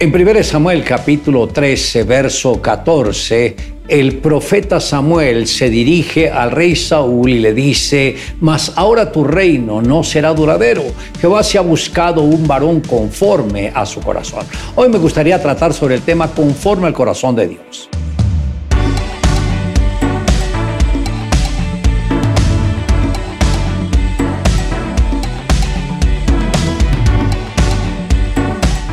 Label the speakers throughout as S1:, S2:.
S1: En 1 Samuel capítulo 13, verso 14, el profeta Samuel se dirige al rey Saúl y le dice, mas ahora tu reino no será duradero. Jehová se ha buscado un varón conforme a su corazón. Hoy me gustaría tratar sobre el tema conforme al corazón de Dios.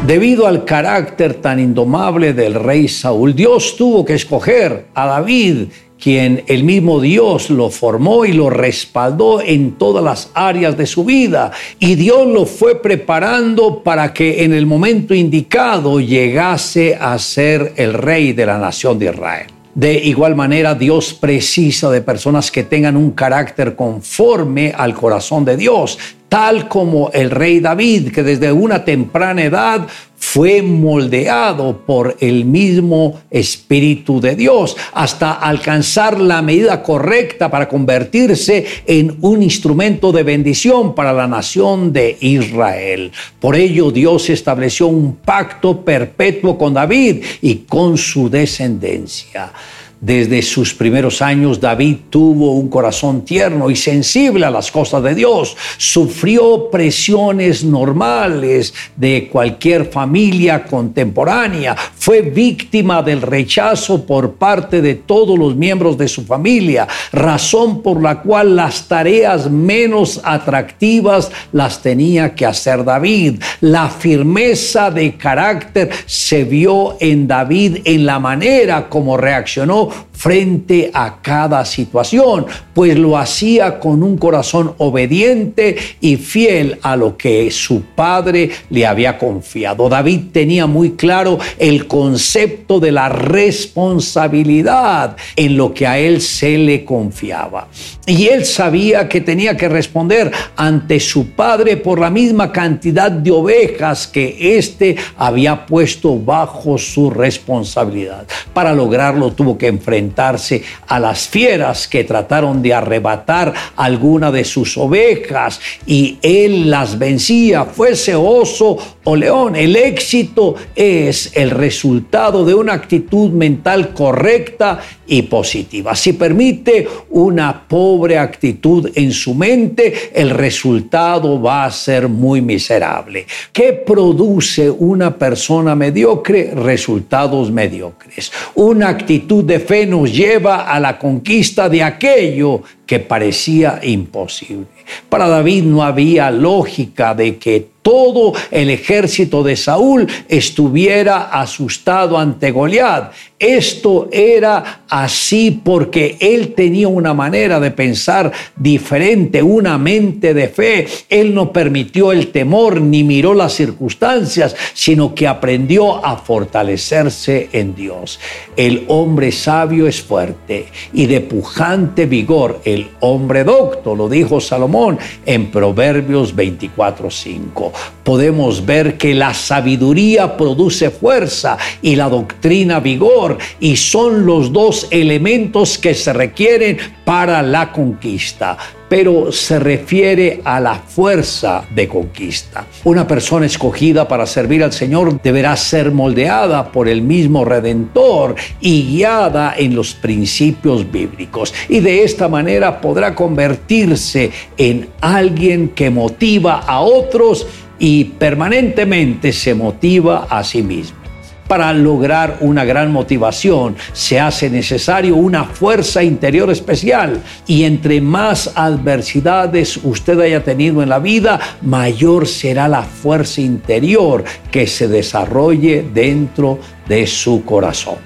S1: Debido al carácter tan indomable del rey Saúl, Dios tuvo que escoger a David, quien el mismo Dios lo formó y lo respaldó en todas las áreas de su vida. Y Dios lo fue preparando para que en el momento indicado llegase a ser el rey de la nación de Israel. De igual manera, Dios precisa de personas que tengan un carácter conforme al corazón de Dios, tal como el rey David, que desde una temprana edad fue moldeado por el mismo Espíritu de Dios hasta alcanzar la medida correcta para convertirse en un instrumento de bendición para la nación de Israel. Por ello Dios estableció un pacto perpetuo con David y con su descendencia. Desde sus primeros años David tuvo un corazón tierno y sensible a las cosas de Dios. Sufrió presiones normales de cualquier familia contemporánea. Fue víctima del rechazo por parte de todos los miembros de su familia, razón por la cual las tareas menos atractivas las tenía que hacer David. La firmeza de carácter se vio en David en la manera como reaccionó frente a cada situación, pues lo hacía con un corazón obediente y fiel a lo que su padre le había confiado. David tenía muy claro el concepto de la responsabilidad en lo que a él se le confiaba. Y él sabía que tenía que responder ante su padre por la misma cantidad de ovejas que éste había puesto bajo su responsabilidad. Para lograrlo tuvo que enfrentarse a las fieras que trataron de arrebatar alguna de sus ovejas y él las vencía, fuese oso o león. El éxito es el resultado de una actitud mental correcta y positiva. Si permite una pobre actitud en su mente, el resultado va a ser muy miserable. ¿Qué produce una persona mediocre? Resultados mediocres. Una actitud de fe nos lleva a la conquista de aquello que parecía imposible. Para David no había lógica de que todo el ejército de Saúl estuviera asustado ante Goliat. Esto era así porque él tenía una manera de pensar diferente, una mente de fe. Él no permitió el temor ni miró las circunstancias, sino que aprendió a fortalecerse en Dios. El hombre sabio es fuerte y de pujante vigor el hombre docto, lo dijo Salomón en Proverbios 24:5 podemos ver que la sabiduría produce fuerza y la doctrina vigor, y son los dos elementos que se requieren para la conquista pero se refiere a la fuerza de conquista. Una persona escogida para servir al Señor deberá ser moldeada por el mismo Redentor y guiada en los principios bíblicos. Y de esta manera podrá convertirse en alguien que motiva a otros y permanentemente se motiva a sí mismo. Para lograr una gran motivación se hace necesario una fuerza interior especial y entre más adversidades usted haya tenido en la vida, mayor será la fuerza interior que se desarrolle dentro de su corazón.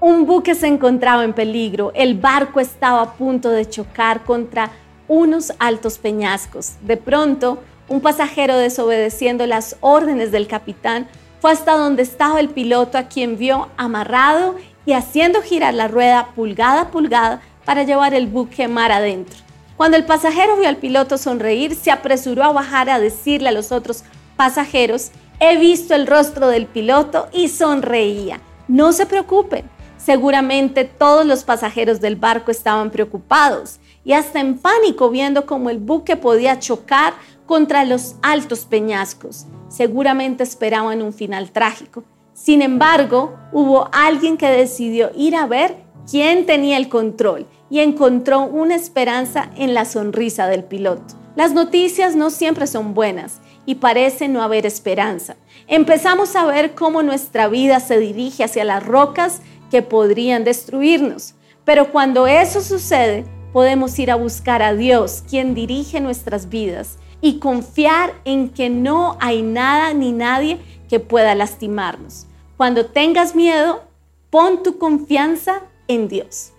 S2: Un buque se encontraba en peligro, el barco estaba a punto de chocar contra unos altos peñascos. De pronto, un pasajero desobedeciendo las órdenes del capitán fue hasta donde estaba el piloto a quien vio amarrado y haciendo girar la rueda pulgada a pulgada para llevar el buque mar adentro. Cuando el pasajero vio al piloto sonreír, se apresuró a bajar a decirle a los otros pasajeros, he visto el rostro del piloto y sonreía. No se preocupen, seguramente todos los pasajeros del barco estaban preocupados y hasta en pánico viendo cómo el buque podía chocar contra los altos peñascos. Seguramente esperaban un final trágico. Sin embargo, hubo alguien que decidió ir a ver quién tenía el control y encontró una esperanza en la sonrisa del piloto. Las noticias no siempre son buenas y parece no haber esperanza. Empezamos a ver cómo nuestra vida se dirige hacia las rocas que podrían destruirnos. Pero cuando eso sucede, podemos ir a buscar a Dios, quien dirige nuestras vidas, y confiar en que no hay nada ni nadie que pueda lastimarnos. Cuando tengas miedo, pon tu confianza en Dios.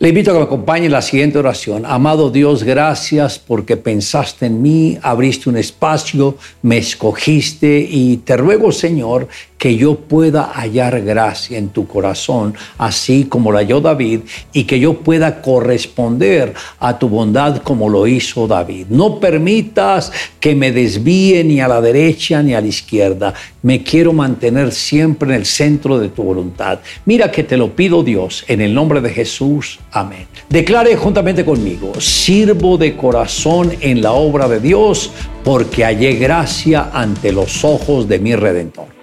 S1: Le invito a que me acompañe en la siguiente oración. Amado Dios, gracias porque pensaste en mí, abriste un espacio, me escogiste y te ruego, Señor, que yo pueda hallar gracia en tu corazón, así como la halló David, y que yo pueda corresponder a tu bondad como lo hizo David. No permitas que me desvíe ni a la derecha ni a la izquierda. Me quiero mantener siempre en el centro de tu voluntad. Mira que te lo pido Dios, en el nombre de Jesús. Amén. Declare juntamente conmigo, sirvo de corazón en la obra de Dios porque hallé gracia ante los ojos de mi Redentor.